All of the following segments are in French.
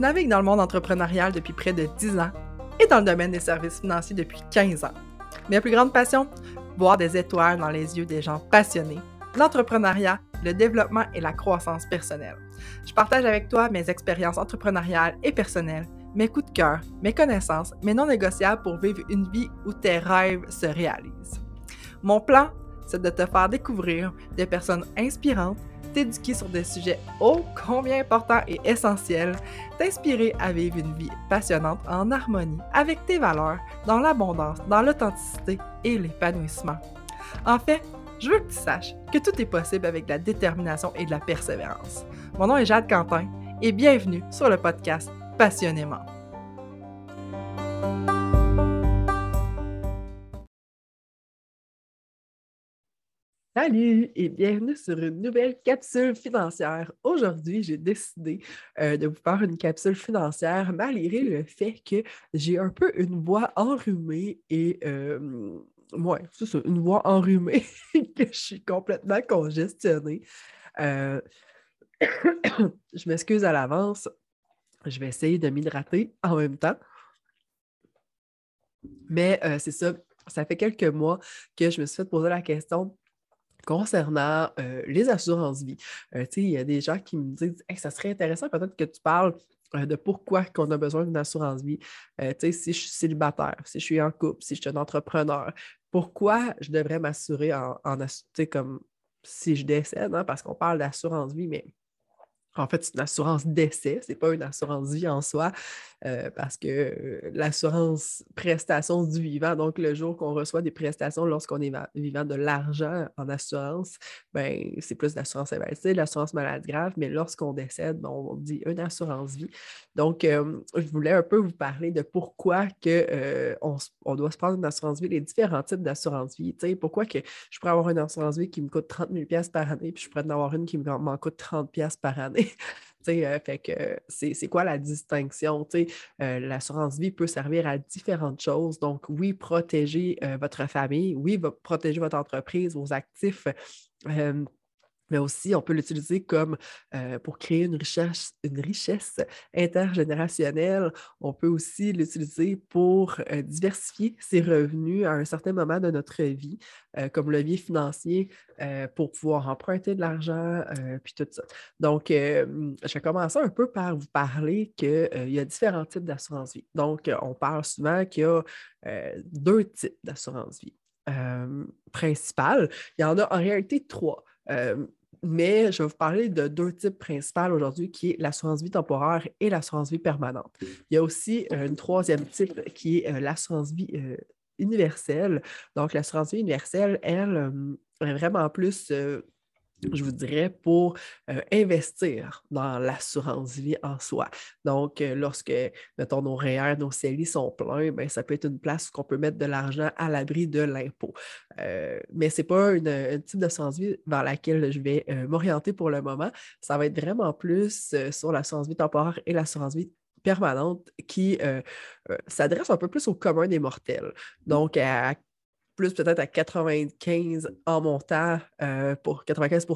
Je navigue dans le monde entrepreneurial depuis près de 10 ans et dans le domaine des services financiers depuis 15 ans. Mes plus grandes passions Voir des étoiles dans les yeux des gens passionnés, l'entrepreneuriat, le développement et la croissance personnelle. Je partage avec toi mes expériences entrepreneuriales et personnelles, mes coups de cœur, mes connaissances, mes non négociables pour vivre une vie où tes rêves se réalisent. Mon plan, c'est de te faire découvrir des personnes inspirantes t'éduquer sur des sujets ô combien importants et essentiels, t'inspirer à vivre une vie passionnante en harmonie avec tes valeurs, dans l'abondance, dans l'authenticité et l'épanouissement. En fait, je veux que tu saches que tout est possible avec de la détermination et de la persévérance. Mon nom est Jade Quentin et bienvenue sur le podcast Passionnément. Salut et bienvenue sur une nouvelle capsule financière. Aujourd'hui, j'ai décidé euh, de vous faire une capsule financière malgré le fait que j'ai un peu une voix enrhumée et euh, ouais, c'est une voix enrhumée que je suis complètement congestionnée. Euh, je m'excuse à l'avance. Je vais essayer de m'hydrater en même temps. Mais euh, c'est ça, ça fait quelques mois que je me suis fait poser la question concernant les assurances-vie. Euh, il y a des gens qui me disent ça serait intéressant peut-être que tu parles de pourquoi qu'on a besoin d'une assurance-vie. si je suis célibataire, si je suis en couple, si je suis un entrepreneur, pourquoi je devrais m'assurer en, en comme si je décède, hein, parce qu'on parle d'assurance-vie, mais en fait, c'est une assurance décès, ce n'est pas une assurance vie en soi, euh, parce que euh, l'assurance prestation du vivant, donc le jour qu'on reçoit des prestations lorsqu'on est vivant de l'argent en assurance, ben, c'est plus l'assurance invalidité, l'assurance maladie grave, mais lorsqu'on décède, ben, on dit une assurance vie. Donc, euh, je voulais un peu vous parler de pourquoi que, on, doit se prendre une assurance vie, les différents types d'assurance vie. Pourquoi que je pourrais avoir une assurance vie qui me coûte 30 000 par année, puis je pourrais en avoir une qui m'en coûte 30 par année. Euh, c'est quoi la distinction? Euh, l'assurance vie peut servir à différentes choses. Donc, oui, protéger euh, votre famille, oui, protéger votre entreprise, vos actifs mais aussi on peut l'utiliser comme euh, pour créer une richesse, une richesse intergénérationnelle. On peut aussi l'utiliser pour euh, diversifier ses revenus à un certain moment de notre vie, euh, comme levier financier pour pouvoir emprunter de l'argent, puis tout ça. Donc, je vais commencer un peu par vous parler qu'il y a différents types d'assurance vie. Donc, on parle souvent qu'il y a deux types d'assurance vie. principales. Il y en a en réalité trois mais je vais vous parler de deux types principaux aujourd'hui, qui est l'assurance vie temporaire et l'assurance vie permanente. Il y a aussi euh, un troisième type qui est euh, l'assurance vie euh, universelle. Donc, l'assurance vie universelle, elle, est vraiment plus je vous dirais, pour euh, investir dans l'assurance vie en soi. Donc, euh, lorsque, mettons, nos REER, nos CELI sont pleins, bien, ça peut être une place où on peut mettre de l'argent à l'abri de l'impôt. Euh, mais ce n'est pas une, un type d'assurance vie vers laquelle je vais m'orienter pour le moment. Ça va être vraiment plus sur l'assurance vie temporaire et l'assurance vie permanente qui s'adresse un peu plus au commun des mortels. Donc, à plus peut-être à 95 en montant, euh, pour 95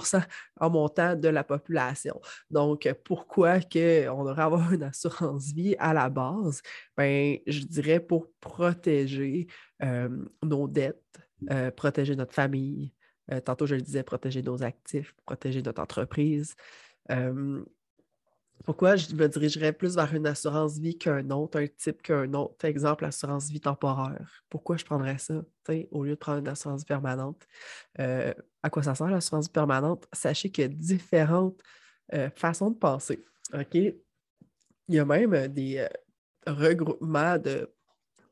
en montant de la population. Donc, pourquoi on devrait avoir une assurance vie à la base? Ben, je dirais pour protéger euh, nos dettes, euh, protéger notre famille. tantôt, je le disais, protéger nos actifs, protéger notre entreprise. Pourquoi je me dirigerais plus vers une assurance vie qu'un autre, un type qu'un autre? Exemple, assurance vie temporaire. Pourquoi je prendrais ça au lieu de prendre une assurance vie permanente? Euh, à quoi ça sert l'assurance vie permanente? Sachez qu'il y a différentes euh, façons de penser. Il y a même des euh, regroupements de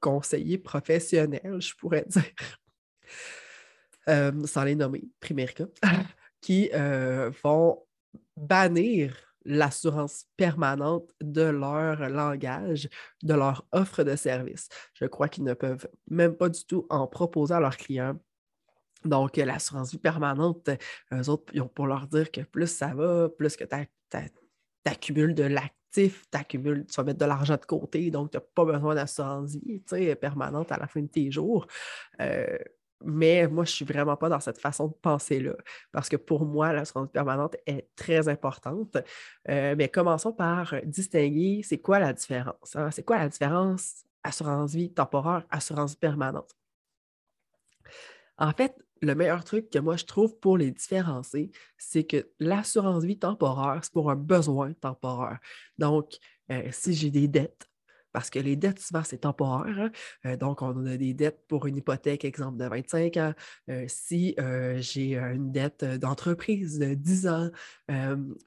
conseillers professionnels, je pourrais dire, sans les nommer, Primerica, qui vont bannir l'assurance permanente de leur langage, de leur offre de service. Je crois qu'ils ne peuvent même pas du tout en proposer à leurs clients. Donc, l'assurance vie permanente, eux autres, ils ont pour leur dire que plus ça va, plus que tu accumules de l'actif, tu vas mettre de l'argent de côté, donc tu n'as pas besoin d'assurance vie permanente à la fin de tes jours. Euh, mais moi, je ne suis vraiment pas dans cette façon de penser-là. Parce que pour moi, l'assurance permanente est très importante. Euh, mais commençons par distinguer c'est quoi la différence. Hein? C'est quoi la différence assurance vie temporaire, assurance permanente? En fait, le meilleur truc que moi je trouve pour les différencier, c'est que l'assurance vie temporaire, c'est pour un besoin temporaire. Donc, euh, si j'ai des dettes, parce que les dettes, souvent, c'est temporaire. Hein. Euh, donc, on a des dettes pour une hypothèque, exemple, de 25 ans. Euh, si euh, j'ai une dette d'entreprise de 10 ans,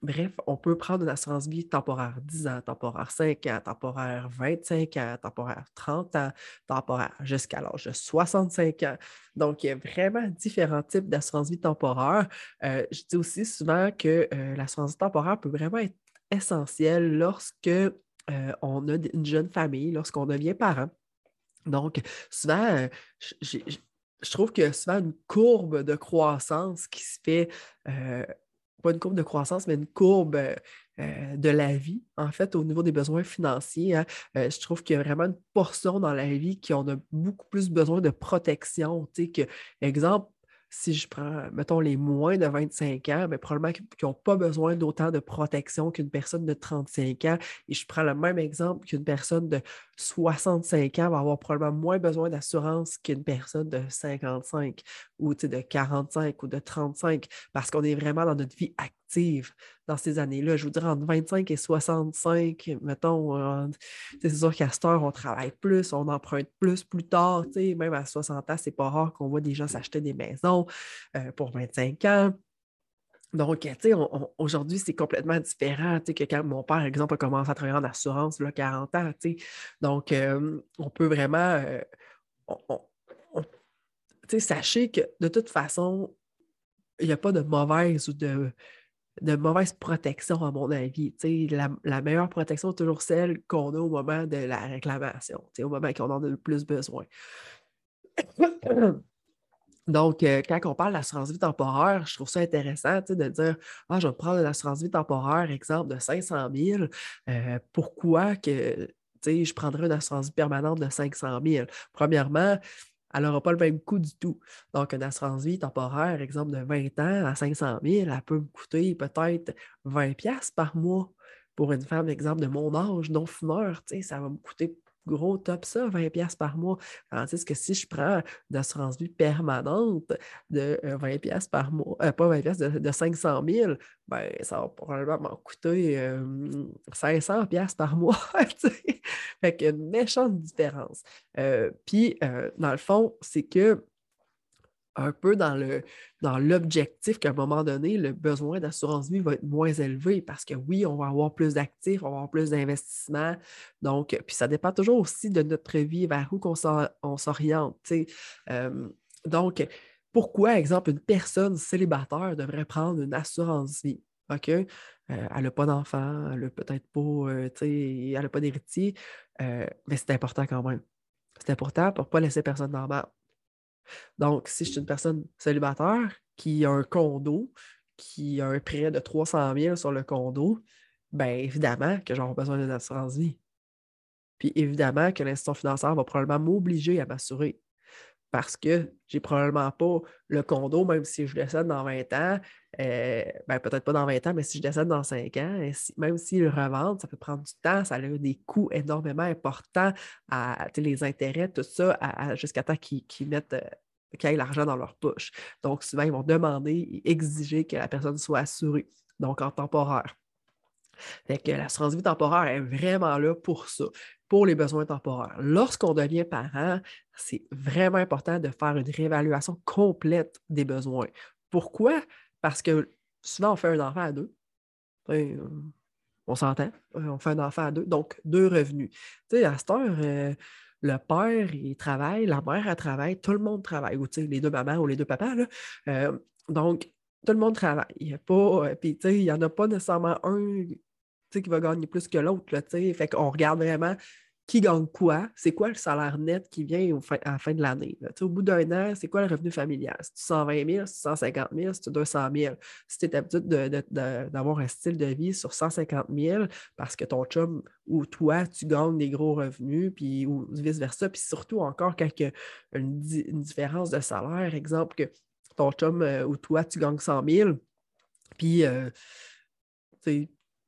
bref, on peut prendre une assurance vie temporaire 10 ans, temporaire 5 ans, temporaire 25 ans, temporaire 30 ans, temporaire jusqu'à l'âge de 65 ans. Donc, il y a vraiment différents types d'assurance vie temporaire. je dis aussi souvent que l'assurance vie temporaire peut vraiment être essentielle lorsque euh, on a une jeune famille lorsqu'on devient parent. Donc, souvent, euh, je trouve que souvent une courbe de croissance qui se fait, euh, pas une courbe de croissance, mais une courbe de la vie, en fait, au niveau des besoins financiers. Hein. je trouve qu'il y a vraiment une portion dans la vie qui en a beaucoup plus besoin de protection. Que, exemple, si je prends, mettons, les moins de 25 ans, mais ben, probablement qu'ils n'ont pas besoin d'autant de protection qu'une personne de 35 ans. Et je prends le même exemple qu'une personne de 65 ans va avoir probablement moins besoin d'assurance qu'une personne de 55 ou de 45 ou de 35 parce qu'on est vraiment dans notre vie active dans ces années-là. Je vous dirais entre 25 et 65, mettons, euh, c'est sûr qu'à cette heure, on travaille plus, on emprunte plus plus tard. Même à 60 ans, c'est pas rare qu'on voit des gens s'acheter des maisons euh, pour 25 ans. Donc, aujourd'hui, c'est complètement différent que quand mon père, par exemple, a commencé à travailler en assurance, là, 40 ans. Donc, euh, on peut vraiment... sais, sachez que de toute façon, il n'y a pas de mauvaise ou de, de mauvaise protection, à mon avis. La, la, meilleure protection est toujours celle qu'on a au moment de la réclamation, au moment qu'on en a le plus besoin. Donc, euh, quand on parle d'assurance vie temporaire, je trouve ça intéressant de dire Ah, je vais prendre une assurance vie temporaire, exemple, de 500 000. Euh, pourquoi que je prendrais une assurance vie permanente de 500 000? Premièrement, elle n'aura pas le même coût du tout. Donc, une assurance vie temporaire, exemple de 20 ans à 500 000, elle peut me coûter peut-être 20$ par mois. Pour une femme, exemple de mon âge, non fumeur, ça va me coûter gros top ça, 20$ par mois. Tandis que si je prends une assurance vie permanente de 20$ euh, par mois, euh, pas 20$, de, de 500 000, ben, ça va probablement m'en coûter 500$ par mois. fait qu'il y a une méchante différence. Euh, puis, dans le fond, c'est que un peu dans dans l'objectif qu'à un moment donné, le besoin d'assurance vie va être moins élevé parce que oui, on va avoir plus d'actifs, on va avoir plus d'investissements. Donc, puis ça dépend toujours aussi de notre vie, vers où on s'oriente. Euh, donc, pourquoi, exemple, une personne célibataire devrait prendre une assurance vie? OK? Euh, elle n'a pas d'enfant, elle n'a peut-être pas, euh, elle pas d'héritier, mais c'est important quand même. C'est important pour ne pas laisser personne dans le donc, si je suis une personne célibataire qui a un condo, qui a un prêt de 300 000 sur le condo, bien évidemment que j'aurai besoin d'une assurance vie. Puis évidemment que l'institution financière va probablement m'obliger à m'assurer parce que j'ai probablement pas le condo, même si je décède dans 20 ans, euh, ben, peut-être pas dans 20 ans, mais si je décède dans 5 ans, même s'ils le revendent, ça peut prendre du temps, ça a des coûts énormément importants, à, les intérêts, tout ça, jusqu'à temps qu'ils mettent euh, l'argent dans leur poche. Donc, souvent, ils vont demander et exiger que la personne soit assurée, donc en temporaire. Fait que l'assurance vie temporaire est vraiment là pour ça, pour les besoins temporaires. Lorsqu'on devient parent, c'est vraiment important de faire une réévaluation complète des besoins. Pourquoi? Parce que souvent, on fait un enfant à deux. Euh, on s'entend, euh, on fait un enfant à deux, donc deux revenus. Tu à cette heure, euh, le père, il travaille, la mère, elle travaille, tout le monde travaille, ou les deux mamans ou les deux papas. donc, tout le monde travaille. Il n'y en a pas nécessairement un qui va gagner plus que l'autre. Fait qu'on regarde vraiment qui gagne quoi, c'est quoi le salaire net qui vient à la fin de l'année. Au bout d'un an, c'est quoi le revenu familial? C'est 120 000, c'est 150 000, c'est 200 000. Si tu es habitué d'avoir un style de vie sur 150 000 parce que ton chum ou toi, tu gagnes des gros revenus, puis, ou vice-versa, puis surtout encore quand une, différence de salaire, exemple que ton chum euh, ou toi, tu gagnes 100 000, puis euh,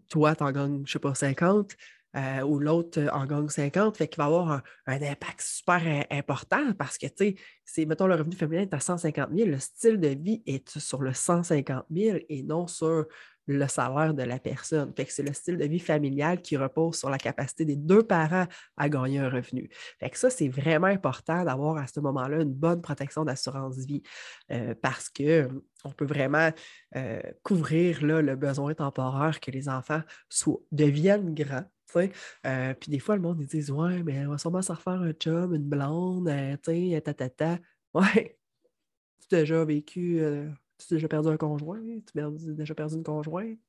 toi, tu en gagnes, je ne sais pas, 50 euh, ou l'autre euh, en gagne 50, fait qu'il va avoir un, impact super important parce que, tu sais, mettons, le revenu féminin est à 150 000, le style de vie est sur le 150 000 et non sur le salaire de la personne. Fait que c'est le style de vie familial qui repose sur la capacité des deux parents à gagner un revenu. Fait que ça, c'est vraiment important d'avoir à ce moment-là une bonne protection d'assurance vie euh, parce qu'on peut vraiment couvrir le besoin temporaire que les enfants deviennent grands euh, puis des fois, le monde, ils disent Ouais, mais on va sûrement se refaire un chum, une blonde, euh, tu sais, ta, Ouais. Tu as déjà vécu, euh, tu as déjà perdu un conjoint, tu as déjà perdu une conjointe.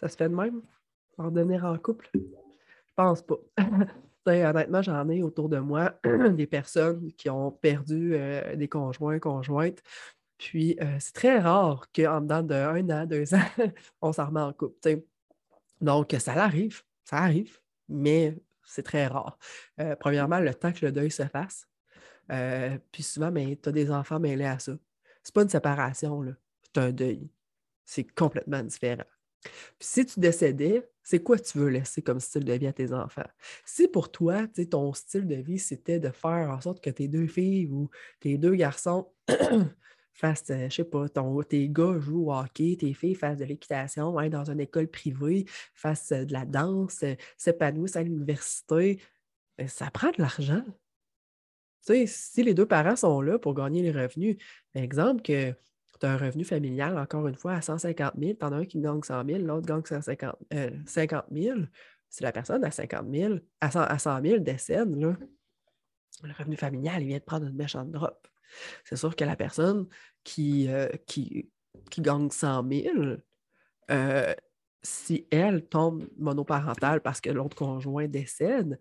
Ça se fait de même, en devenir en couple? Je pense pas. honnêtement, j'en ai autour de moi des personnes qui ont perdu des conjoints, conjointes. Puis c'est très rare qu'en dedans de un an, deux ans, on s'en remet en couple. Donc, ça arrive, ça arrive mais c'est très rare. Euh, premièrement, le temps que le deuil se fasse. Euh, puis souvent, ben, tu as des enfants mêlés à ça. C'est pas une séparation, un deuil. C'est complètement différent. Puis si tu décédais, c'est quoi tu veux laisser comme style de vie à tes enfants? Si pour toi, ton style de vie, c'était de faire en sorte que tes deux filles ou tes deux garçons fassent, euh, je sais pas, ton, tes gars jouent au hockey, tes filles fassent de l'équitation hein, dans une école privée, fassent euh, de la danse, euh, s'épanouissent à l'université, ben, ça prend de l'argent. Si les deux parents sont là pour gagner les revenus, exemple que tu as un revenu familial, encore une fois, à 150 000, tu en as un qui gagne 100 000, l'autre gagne 150, 50 000, si la personne à 50 000, à 100, à 100 000 décède, le revenu familial, il vient de prendre une méchante drop. C'est sûr que la personne qui, euh, qui, qui, gagne 100 000, euh, si elle tombe monoparentale parce que l'autre conjoint décède,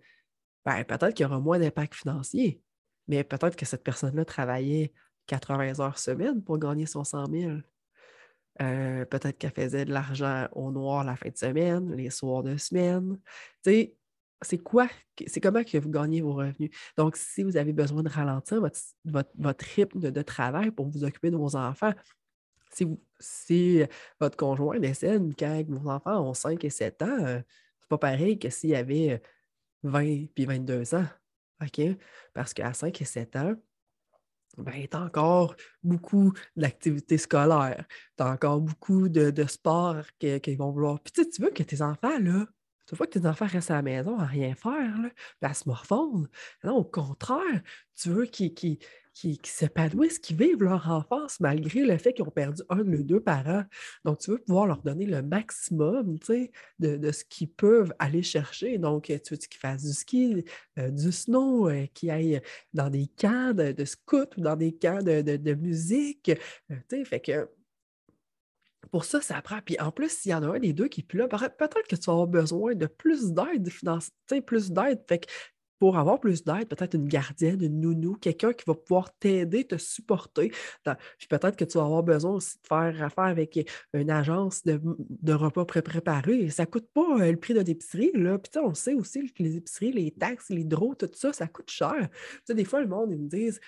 ben, peut-être qu'il y aura moins d'impact financier. Mais peut-être que cette personne-là travaillait 80 heures semaine pour gagner son 100 000. Euh, peut-être qu'elle faisait de l'argent au noir la fin de semaine, les soirs de semaine. Tu sais, c'est quoi, c'est comment que vous gagnez vos revenus? Donc, si vous avez besoin de ralentir votre, rythme de, travail pour vous occuper de vos enfants, si, si votre conjoint décède quand vos enfants ont 5 et 7 ans, euh, c'est pas pareil que s'il y avait 20 puis 22 ans. OK? Parce qu'à 5 et 7 ans, ben, tu as encore beaucoup d'activités scolaires, tu as encore beaucoup de, de sports qu'ils vont vouloir. Puis tu veux que tes enfants, là, tu veux que tes enfants restent à la maison à rien faire, là, à se morfondre. Non, au contraire, tu veux qu'ils s'épanouissent, qu'ils vivent leur enfance malgré le fait qu'ils ont perdu un ou deux parents. Donc, tu veux pouvoir leur donner le maximum de, de ce qu'ils peuvent aller chercher. Donc, tu veux qu'ils fassent du ski, euh, du snow, euh, qu'ils aillent dans des camps de, de scout ou dans des camps de, de musique? Euh, fait que pour ça, ça prend. Puis en plus, s'il y en a un des deux qui est plus là, peut-être que tu vas avoir besoin de plus d'aide financière, plus d'aide. Fait que pour avoir plus d'aide, peut-être une gardienne, une nounou, quelqu'un qui va pouvoir t'aider, te supporter. Puis peut-être que tu vas avoir besoin aussi de faire affaire avec une agence de, repas pré-préparés. Ça ne coûte pas euh, le prix d'une épicerie. Là. Puis on sait aussi que les épiceries, les taxes, les droits, tout ça, ça coûte cher. Des fois, le monde, ils me disent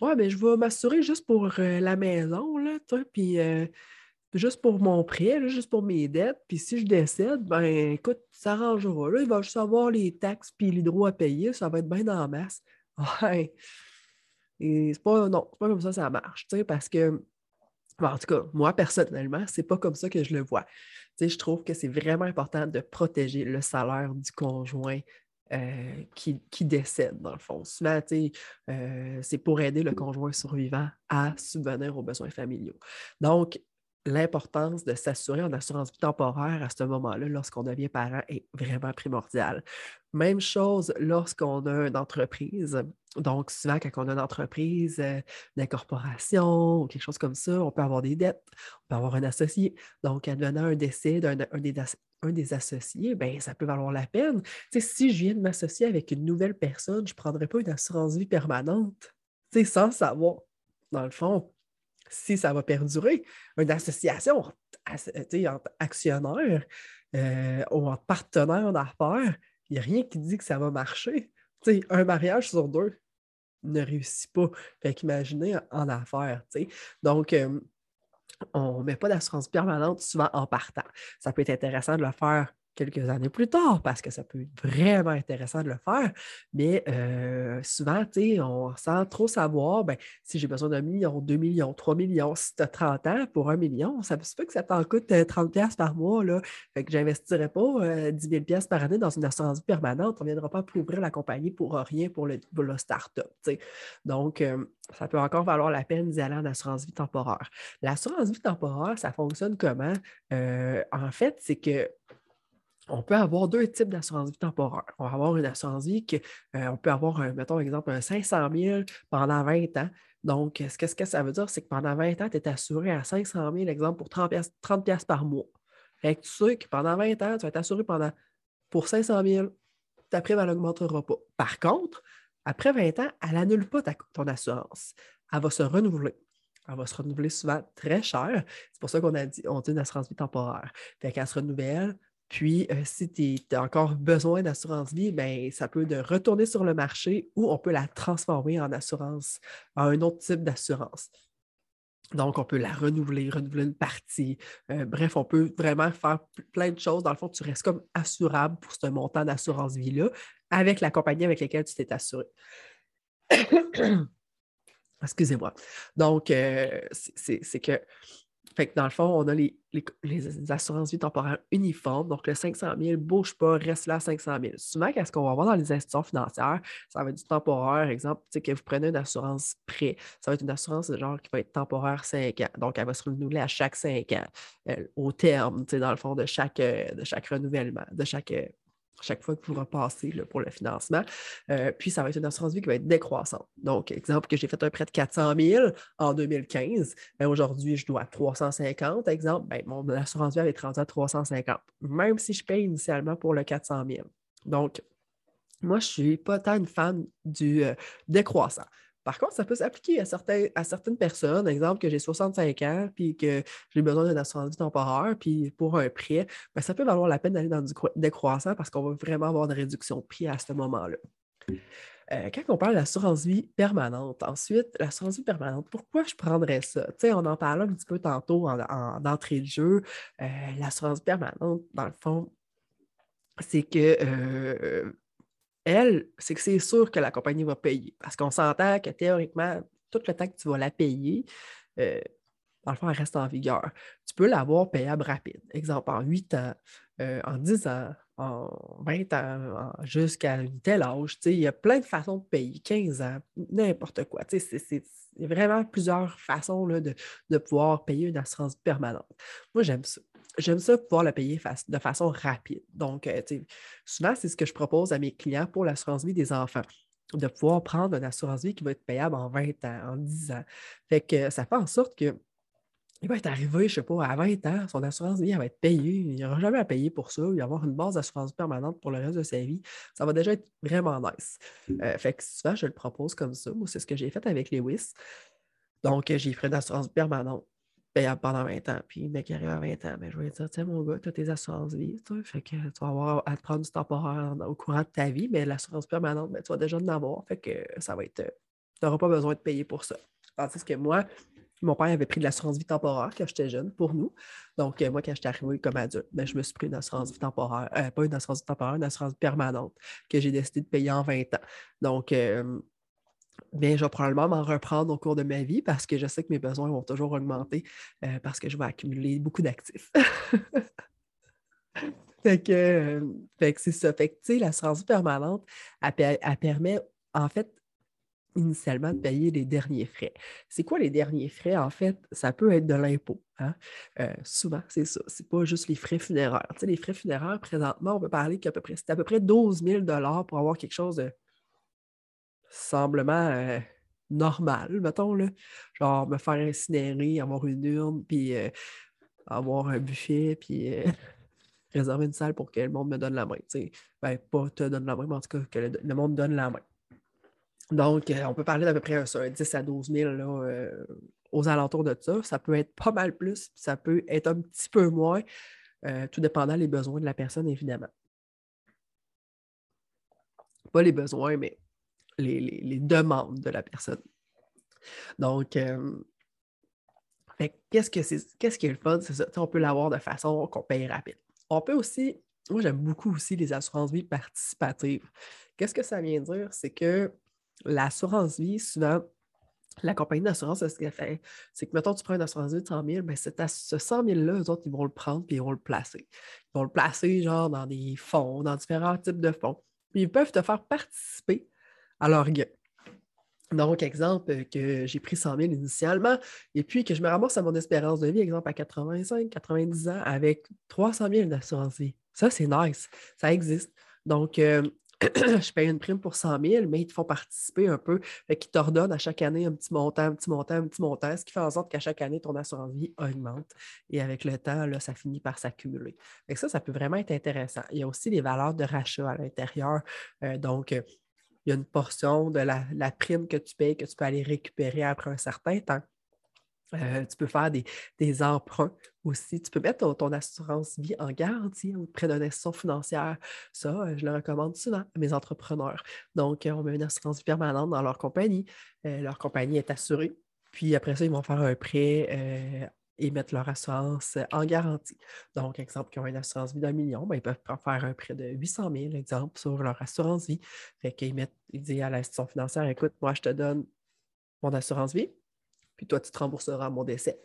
Ouais, mais je vais m'assurer juste pour euh, la maison, là, puis. Euh, juste pour mon prêt, juste pour mes dettes. Puis si je décède, ben écoute, ça arrangera. Là, il va juste avoir les taxes puis droits à payer. Ça va être bien en masse. Ouais. Et c'est pas, non, c'est pas comme ça que ça marche, tu sais, parce que, en tout cas, moi, personnellement, c'est pas comme ça que je le vois. Tu sais, je trouve que c'est vraiment important de protéger le salaire du conjoint euh, qui, décède, dans le fond. Souvent, euh, c'est pour aider le conjoint survivant à subvenir aux besoins familiaux. Donc, l'importance de s'assurer en assurance vie temporaire à ce moment-là, lorsqu'on devient parent, est vraiment primordiale. Même chose lorsqu'on a une entreprise. Donc, souvent, quand on a une entreprise, euh, une incorporation ou quelque chose comme ça, on peut avoir des dettes, on peut avoir un associé. Donc, advenant un décès d'un des, un des associés, ben, ça peut valoir la peine. si je viens de m'associer avec une nouvelle personne, je ne prendrai pas une assurance vie permanente, sans savoir, dans le fond, si ça va perdurer. Une association entre actionnaires euh, ou entre partenaires d'affaires, il n'y a rien qui dit que ça va marcher. un mariage sur deux ne réussit pas. Fait qu'imaginez en affaires. Donc, euh, on ne met pas d'assurance permanente souvent en partant. Ça peut être intéressant de le faire quelques années plus tard parce que ça peut être vraiment intéressant de le faire. Mais euh, souvent, on sent trop savoir ben, si j'ai besoin d'un million, deux millions, trois millions. Si tu as 30 ans pour un million, ça ne peut que ça t'en coûte 30$ euh, par mois. Là. Fait que je n'investirais pas euh, 10 000$ par année dans une assurance permanente. On ne viendra pas pour ouvrir la compagnie pour rien pour le, pour start-up. Donc, euh, ça peut encore valoir la peine d'y aller en assurance vie temporaire. L'assurance vie temporaire, ça fonctionne comment? en fait, c'est que on peut avoir deux types d'assurance vie temporaire. On va avoir une assurance vie qu'on euh, peut avoir, mettons, exemple, un 500 000 pendant 20 ans. Donc, ce que, ça veut dire, c'est que pendant 20 ans, tu es assuré à 500 000, exemple, pour 30 pièces 30 par mois. Fait que tu sais que pendant 20 ans, tu vas être assuré pendant, pour 500 000. Ta prime, elle n'augmentera pas. Par contre, après 20 ans, elle n'annule pas ton assurance. Elle va se renouveler. Elle va se renouveler souvent très cher. C'est pour ça qu'on a dit, on dit une assurance vie temporaire. Fait qu'elle se renouvelle puis, euh, si tu as encore besoin d'assurance vie, ben, ça peut de retourner sur le marché ou on peut la transformer en assurance, en un autre type d'assurance. Donc, on peut la renouveler, renouveler une partie. Euh, bref, on peut vraiment faire plein de choses. Dans le fond, tu restes comme assurable pour ce montant d'assurance vie-là avec la compagnie avec laquelle tu t'es assuré. Excusez-moi. Donc, euh, c'est que fait que dans le fond, on a les, assurances vie temporaires uniformes. Donc, le 500 000 ne bouge pas, reste là à 500 000. Souvent, qu'est-ce qu'on va voir dans les institutions financières? Ça va être du temporaire. Exemple, que vous prenez une assurance prêt. Ça va être une assurance genre qui va être temporaire 5 ans. Donc, elle va se renouveler à chaque 5 ans, euh, au terme, dans le fond, de chaque, euh, de chaque renouvellement, de chaque euh, chaque fois que vous repassez pour le financement. Euh, puis, ça va être une assurance vie qui va être décroissante. Donc, exemple, que j'ai fait un prêt de 400 000 en 2015, ben, aujourd'hui, je dois 350, exemple, ben, mon assurance vie va être rendue à 350, même si je paye initialement pour le 400 000. Donc, moi, je ne suis pas tant une fan du euh, décroissant. Par contre, ça peut s'appliquer à, certaines personnes. Exemple, que j'ai 65 ans puis que j'ai besoin d'une assurance vie temporaire, puis pour un prêt, ben, ça peut valoir la peine d'aller dans du décroissant parce qu'on va vraiment avoir une réduction de prix à ce moment-là. Euh, quand on parle d'assurance vie permanente, ensuite, l'assurance vie permanente, pourquoi je prendrais ça? on en parlait un petit peu tantôt en, d'entrée de jeu. Euh, l'assurance permanente, dans le fond, c'est que euh, elle, c'est que c'est sûr que la compagnie va payer. Parce qu'on s'entend que théoriquement, tout le temps que tu vas la payer, euh, dans le fond, elle reste en vigueur. Tu peux l'avoir payable rapide. Exemple, en 8 ans, euh, en 10 ans, en 20 ans, jusqu'à un tel âge. Il y a plein de façons de payer, 15 ans, n'importe quoi. C'est vraiment plusieurs façons là, de, de pouvoir payer une assurance permanente. Moi, j'aime ça j'aime ça pouvoir la payer de façon rapide. Donc, euh, souvent, c'est ce que je propose à mes clients pour l'assurance vie des enfants de pouvoir prendre une assurance vie qui va être payable en 20 ans, en 10 ans. Fait que ça fait en sorte que il va être arrivé, je ne sais pas, à 20 ans, son assurance vie va être payée. Il n'aura jamais à payer pour ça. Il va avoir une base d'assurance permanente pour le reste de sa vie. Ça va déjà être vraiment nice. Euh, fait que souvent, je le propose comme ça. Moi, c'est ce que j'ai fait avec Lewis. Donc, j'ai pris une assurance permanente payable pendant 20 ans. Puis, mec arrive à 20 ans, mais je vais dire, tu sais, mon gars, tu as tes assurances vie, tu fait que tu vas avoir à te prendre du temporaire au courant de ta vie, mais l'assurance permanente, ben, tu vas déjà en avoir, fait que ça va être, euh, tu n'auras pas besoin de payer pour ça. Tandis que moi, mon père avait pris de l'assurance vie temporaire quand j'étais jeune pour nous. Donc, euh, moi, quand j'étais arrivé comme adulte, ben, je me suis pris une assurance vie temporaire, euh, pas une assurance vie temporaire, une assurance permanente que j'ai décidé de payer en 20 ans. Donc, bien, je vais probablement m'en reprendre au cours de ma vie parce que je sais que mes besoins vont toujours augmenter euh, parce que je vais accumuler beaucoup d'actifs. euh, fait que c'est ça. Fait que, l'assurance permanente, elle, permet, en fait, initialement de payer les derniers frais. C'est quoi les derniers frais? En fait, ça peut être de l'impôt. Hein? Euh, souvent, c'est ça. C'est pas juste les frais funéraires. Tu sais, les frais funéraires, présentement, on peut parler qu'à peu près, c'est à peu près 12 000 pour avoir quelque chose de semblement euh, normal, mettons, là. Genre me faire incinérer, avoir une urne, puis euh, avoir un buffet, puis réserver une salle pour que le monde me donne la main. Ben, pas te donne la main, mais en tout cas, que le, monde donne la main. Donc, on peut parler d'à peu près un, 10 à 12 000 là, aux alentours de ça. Ça peut être pas mal plus, ça peut être un petit peu moins, tout dépendant des besoins de la personne, évidemment pas les besoins, mais les, demandes de la personne. Donc, euh, qu'est-ce que c'est qu'est-ce qui est le fun? C'est ça, on peut l'avoir de façon qu'on paye rapide. On peut aussi, moi j'aime beaucoup aussi les assurances vie participatives. Qu'est-ce que ça vient dire? C'est que l'assurance vie, souvent, la compagnie d'assurance, ce qu'elle fait, c'est que, mettons, tu prends une assurance vie de 100 000, bien, ce 100 000-là, eux autres, ils vont le prendre et ils vont le placer. Ils vont le placer, genre, dans des fonds, dans différents types de fonds ils peuvent te faire participer à gain. Donc, exemple, que j'ai pris 100 000 initialement et puis que je me ramasse à mon espérance de vie, exemple, à 85, 90 ans avec 300 000 d'assurance vie. Ça, c'est nice. Ça existe. Donc, euh, je paye une prime pour 100 000, mais ils te font participer un peu. Fait qu'ils t'ordonnent à chaque année un petit montant, un petit montant, un petit montant, ce qui fait en sorte qu'à chaque année, ton assurance vie augmente. Et avec le temps, là, ça finit par s'accumuler. Ça, ça peut vraiment être intéressant. Il y a aussi les valeurs de rachat à l'intérieur. Euh, donc, euh, il y a une portion de la, la, prime que tu payes que tu peux aller récupérer après un certain temps. Euh, tu peux faire des, emprunts aussi. Tu peux mettre ton, assurance vie en garantie auprès d'une institution financière. Ça, euh, je le recommande souvent à mes entrepreneurs. Donc, euh, on met une assurance vie permanente dans leur compagnie. leur compagnie est assurée. Puis après ça, ils vont faire un prêt et mettre leur assurance en garantie. Donc, exemple, qui ont une assurance vie d'un million, ben, ils peuvent faire un prêt de 800 000, exemple, sur leur assurance vie. Fait qu'ils mettent, ils disent à l'institution financière, écoute, moi, je te donne mon assurance vie, puis toi, tu te rembourseras à mon décès.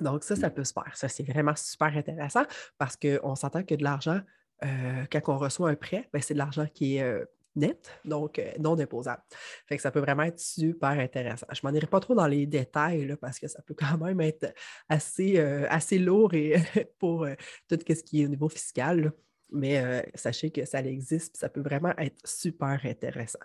Donc, ça, ça peut se faire. Ça, c'est vraiment super intéressant parce qu'on s'entend que de l'argent, euh, quand on reçoit un prêt, ben, c'est de l'argent qui est euh, net, donc euh, non déposable. Fait que ça peut vraiment être super intéressant. Je ne m'en irai pas trop dans les détails parce que ça peut quand même être assez, assez lourd et pour tout ce qui est au niveau fiscal. Mais sachez que ça existe, ça peut vraiment être super intéressant.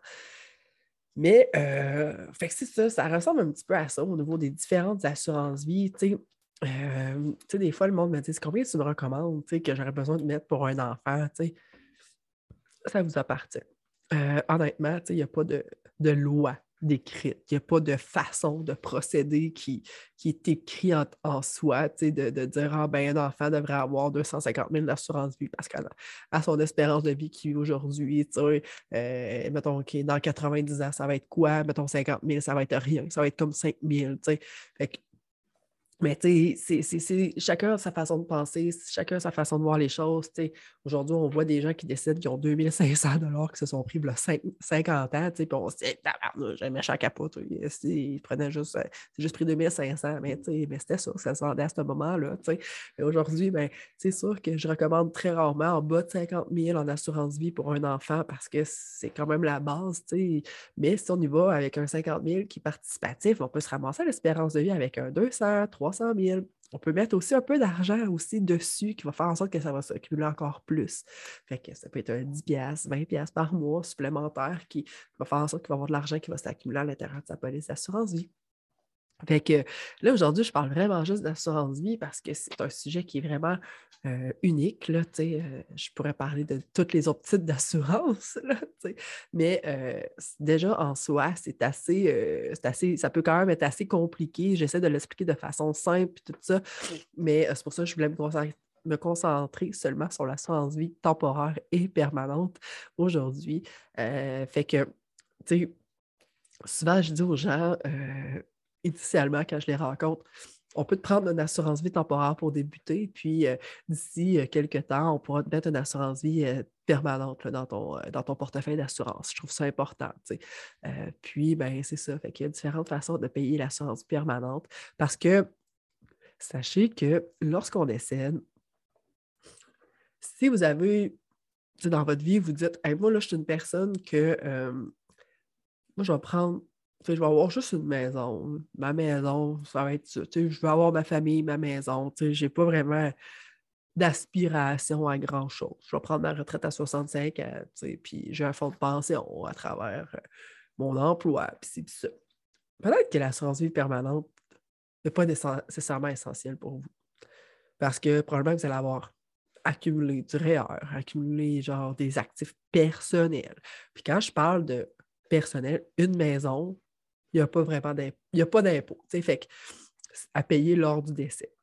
Mais, euh, c'est ça, ça ressemble un petit peu à ça au niveau des différentes assurances vie. Euh, tu sais, des fois, le monde me dit combien tu me recommandes que j'aurais besoin de mettre pour un enfant. Ça vous appartient. Euh, honnêtement, il n'y a pas de, loi décrite. Il n'y a pas de façon de procéder qui, est écrit en, soi, de, de dire ah, ben, un enfant devrait avoir 250 000 d'assurance vie parce qu'à son espérance de vie qui aujourd'hui, euh, mettons que dans 90 ans, ça va être quoi? Mettons 50 000, ça va être rien, ça va être comme 5 000. Fait mais tu sais, c'est chacun sa façon de penser, chacun sa façon de voir les choses. Aujourd'hui, on voit des gens qui décident qu'ils ont 2500 dollars qui se sont pris là, 50 ans, puis on se dit, un méchant capote. Ils prenaient juste, euh, c'est juste pris 2500, mais, mais c'était ça, ça se vendait à ce moment-là. Aujourd'hui, ben, c'est sûr que je recommande très rarement en bas de 50 000 en assurance vie pour un enfant parce que c'est quand même la base. Mais si on y va avec un 50 000 qui est participatif, on peut se ramasser à l'espérance de vie avec un 200, 300 300 000. On peut mettre aussi un peu d'argent aussi dessus qui va faire en sorte que ça va s'accumuler encore plus. Fait que ça peut être un 10 20 par mois supplémentaire qui va faire en sorte qu'il va avoir de l'argent qui va s'accumuler à l'intérieur de sa police d'assurance vie. Fait que là, aujourd'hui, je parle vraiment juste d'assurance vie parce que c'est un sujet qui est vraiment euh, unique. Là, euh, je pourrais parler de toutes les autres types d'assurance, mais euh, déjà en soi, c'est assez, assez, ça peut quand même être assez compliqué. J'essaie de l'expliquer de façon simple et tout ça, mais c'est pour ça que je voulais me concentrer, seulement sur l'assurance vie temporaire et permanente aujourd'hui. fait que, tu sais, souvent, je dis aux gens, initialement, quand je les rencontre, on peut te prendre une assurance vie temporaire pour débuter, puis euh, d'ici euh, quelques temps, on pourra te mettre une assurance vie euh, permanente dans, ton, dans ton portefeuille d'assurance. Je trouve ça important. puis, ben, c'est ça. Fait qu'il y a différentes façons de payer l'assurance permanente parce que sachez que lorsqu'on décède, si vous avez dans votre vie, vous dites moi, là, je suis une personne que moi, je vais prendre je vais avoir juste une maison. Ma maison, ça va être ça. je vais avoir ma famille, ma maison. Je n'ai pas vraiment d'aspiration à grand-chose. Je vais prendre ma retraite à 65, puis j'ai un fonds de pension à travers mon emploi, puis c'est ça. Peut-être que l'assurance vie permanente n'est pas nécessairement essentielle pour vous. Parce que probablement vous allez avoir accumulé du REER, accumulé genre des actifs personnels. Puis quand je parle de personnel, une maison, il n'y a pas vraiment d'impôt. Fait que, à payer lors du décès.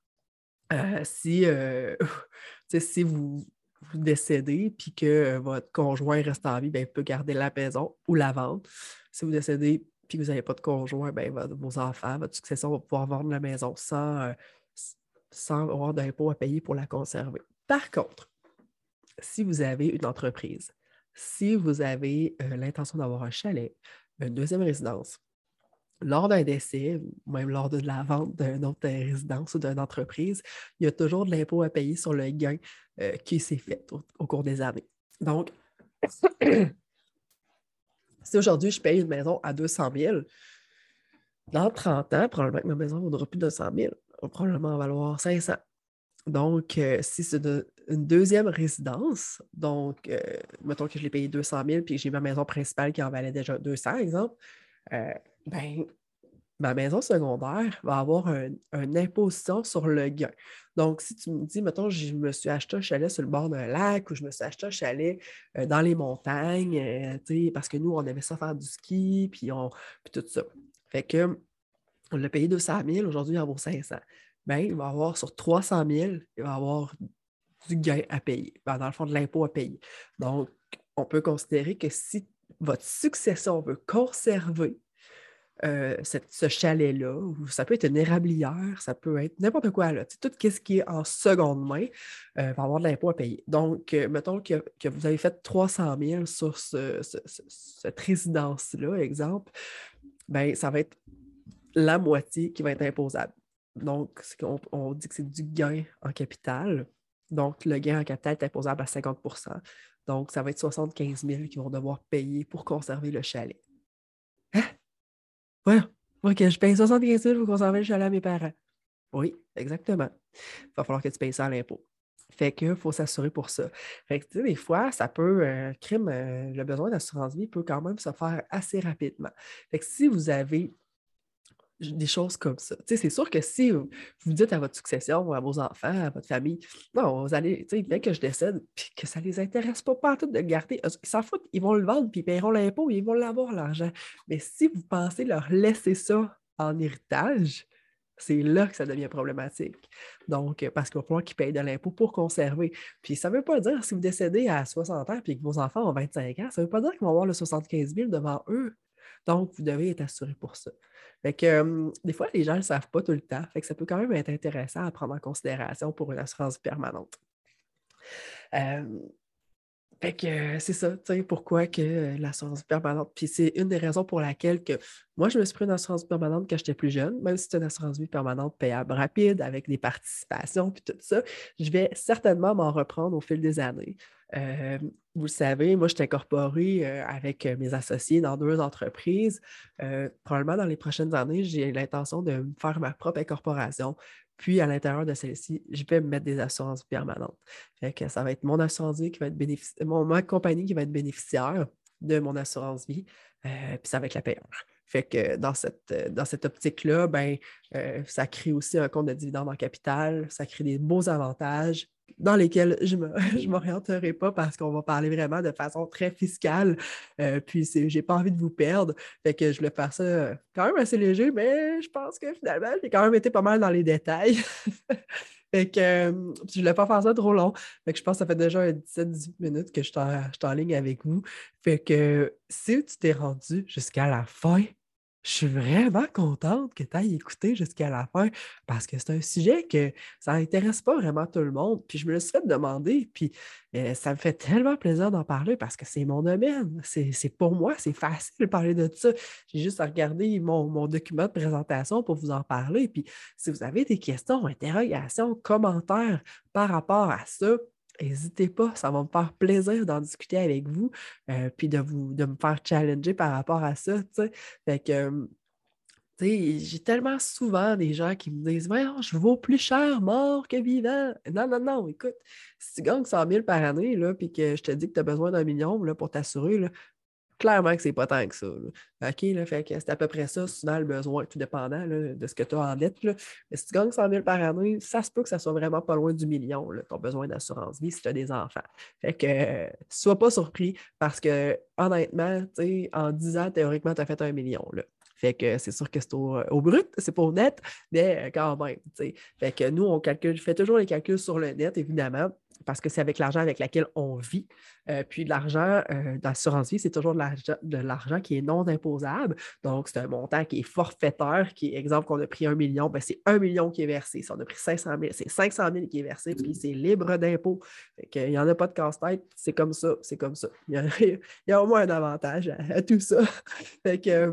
Euh, si, euh, si vous, vous décédez puis que euh, votre conjoint reste en vie, ben, il peut garder la maison ou la vendre. Si vous décédez puis que vous n'avez pas de conjoint, ben, vos enfants, votre succession va pouvoir vendre la maison sans, sans avoir d'impôt à payer pour la conserver. Par contre, si vous avez une entreprise, si vous avez l'intention d'avoir un chalet, une deuxième résidence, lors d'un décès, même lors de la vente d'une autre résidence ou d'une entreprise, il y a toujours de l'impôt à payer sur le gain euh, qui s'est fait au, cours des années. Donc, si aujourd'hui je paye une maison à 200 000, dans 30 ans, probablement que ma maison ne vaudra plus 200 000. Elle va probablement valoir 500. Donc, euh, si c'est une deuxième résidence, donc, euh, mettons que je l'ai payé 200 000 puis que j'ai ma maison principale qui en valait déjà 200, exemple, ben, ma maison secondaire va avoir une imposition sur le gain. Donc, si tu me dis, mettons, je me suis acheté un chalet sur le bord d'un lac ou je me suis acheté un chalet euh, dans les montagnes, euh, parce que nous, on aimait ça faire du ski, puis, on, tout ça. Fait que on l'a payé 200 000, aujourd'hui, il en vaut 500. Bien, il va avoir sur 300 000, il va avoir du gain à payer, ben, dans le fond, de l'impôt à payer. Donc, on peut considérer que si votre succession veut conserver euh, ce chalet-là, ou ça peut être une érablière, ça peut être n'importe quoi. Là. Tout ce qui est en seconde main euh, va avoir de l'impôt à payer. Donc, euh, mettons que, vous avez fait 300 000 sur cette résidence-là, exemple, ben, ça va être la moitié qui va être imposable. Donc, on, on dit que c'est du gain en capital. Donc, le gain en capital est imposable à 50% Donc, ça va être 75 000 qui vont devoir payer pour conserver le chalet. Hein? Ouais, OK, je paye 75 000 pour conserver le chalet à mes parents. Oui, exactement. Il va falloir que tu payes ça à l'impôt. Fait qu'il faut s'assurer pour ça. Fait que, des fois, ça peut, euh, crime, euh, le besoin d'assurance vie peut quand même se faire assez rapidement. Fait que si vous avez des choses comme ça. c'est sûr que si vous dites à votre succession, à vos enfants, à votre famille, non, vous allez, bien que je décède, puis que ça ne les intéresse pas, pas tout de le garder, ils s'en foutent, ils vont le vendre, puis ils paieront l'impôt, ils vont l'avoir, l'argent. Mais si vous pensez leur laisser ça en héritage, c'est là que ça devient problématique. Donc, parce qu'il va falloir qu'ils payent de l'impôt pour conserver. Puis ça ne veut pas dire, si vous décédez à 60 ans puis que vos enfants ont 25 ans, ça ne veut pas dire qu'ils vont avoir le 75 000 devant eux. Donc, vous devez être assuré pour ça. Fait que des fois, les gens ne le savent pas tout le temps. Fait que ça peut quand même être intéressant à prendre en considération pour une assurance permanente. fait que c'est ça, tu sais, pourquoi que l'assurance permanente. Puis c'est une des raisons pour laquelle que moi, je me suis pris une assurance permanente quand j'étais plus jeune, même si c'est une assurance vie permanente payable rapide avec des participations puis tout ça. Je vais certainement m'en reprendre au fil des années. Euh, vous le savez, moi, je suis incorporée euh, avec euh, mes associés dans deux entreprises. probablement dans les prochaines années, j'ai l'intention de faire ma propre incorporation. Puis, à l'intérieur de celle-ci, je vais me mettre des assurances permanentes. Fait que ça va être mon assurance vie qui va être bénéficiaire, mon, ma compagnie qui va être bénéficiaire de mon assurance vie, puis ça va être la payeur. Fait que dans cette, dans cette optique-là, ben, ça crée aussi un compte de dividende en capital, ça crée des beaux avantages, dans lesquels je ne m'orienterai pas parce qu'on va parler vraiment de façon très fiscale. Euh, puis je n'ai pas envie de vous perdre. Fait que je voulais faire ça euh, quand même assez léger, mais je pense que finalement, j'ai quand même été pas mal dans les détails. fait que euh, je ne voulais pas faire ça trop long. Fait que je pense que ça fait déjà 17-18 minutes que je suis en ligne avec vous. Fait que si tu t'es rendu jusqu'à la fin, je suis vraiment contente que tu ailles écouter jusqu'à la fin parce que c'est un sujet que ça n'intéresse pas vraiment tout le monde. Puis je me le suis fait demander, puis euh, ça me fait tellement plaisir d'en parler parce que c'est mon domaine. C'est pour moi, c'est facile de parler de ça. J'ai juste à regarder mon, mon, document de présentation pour vous en parler. Puis si vous avez des questions, interrogations, commentaires par rapport à ça, N'hésitez pas, ça va me faire plaisir d'en discuter avec vous, euh, puis de, vous, de me faire challenger par rapport à ça. Fait que, j'ai tellement souvent des gens qui me disent je vaux plus cher mort que vivant. Non, non, non, écoute, si tu gagnes 100 000 par année, puis que je te dis que tu as besoin d'un million là, pour t'assurer, clairement que c'est pas tant que ça. OK, là, fait que c'est à peu près ça, souvent le besoin, tout dépendant de ce que tu as en dette. Mais si tu gagnes 100 000 par année, ça se peut que ça soit vraiment pas loin du million, ton besoin d'assurance vie si tu as des enfants. Fait que sois pas surpris parce que honnêtement, en 10 ans, théoriquement, tu as fait un million. Là. Fait que c'est sûr que c'est au, brut, c'est pas au net, mais quand même. Fait que nous, on calcule, fait toujours les calculs sur le net, évidemment parce que c'est avec l'argent avec lequel on vit. Euh, puis l'argent euh, d'assurance vie, c'est toujours de l'argent qui est non imposable. Donc, c'est un montant qui est forfaitaire, qui exemple, qu'on a pris un million, ben, c'est un million qui est versé. Si on a pris 500 000, c'est 500 000 qui est versé, puis c'est libre d'impôt. Il n'y en a pas de casse-tête, c'est comme ça, c'est comme ça. Il y, a, au moins un avantage à, tout ça. fait que,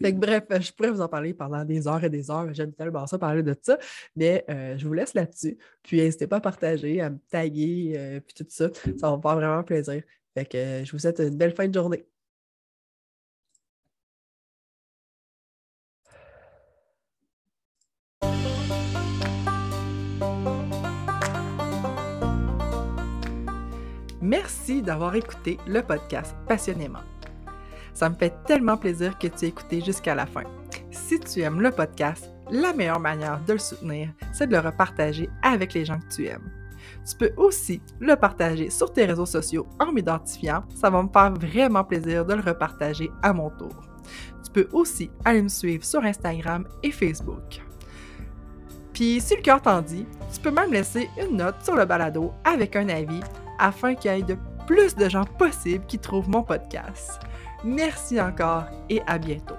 bref, je pourrais vous en parler pendant des heures et des heures. J'aime tellement ça parler de ça. Mais euh, je vous laisse là-dessus. Puis n'hésitez pas à partager, à me taguer, euh, puis tout ça. Ça va me faire vraiment plaisir. Fait que euh, je vous souhaite une belle fin de journée. Merci d'avoir écouté le podcast passionnément. Ça me fait tellement plaisir que tu aies écouté jusqu'à la fin. Si tu aimes le podcast, la meilleure manière de le soutenir, c'est de le repartager avec les gens que tu aimes. Tu peux aussi le partager sur tes réseaux sociaux en m'identifiant. Ça va me faire vraiment plaisir de le repartager à mon tour. Tu peux aussi aller me suivre sur Instagram et Facebook. Puis, si le cœur t'en dit, tu peux même laisser une note sur le balado avec un avis afin qu'il y ait de plus de gens possibles qui trouvent mon podcast. Merci encore et à bientôt.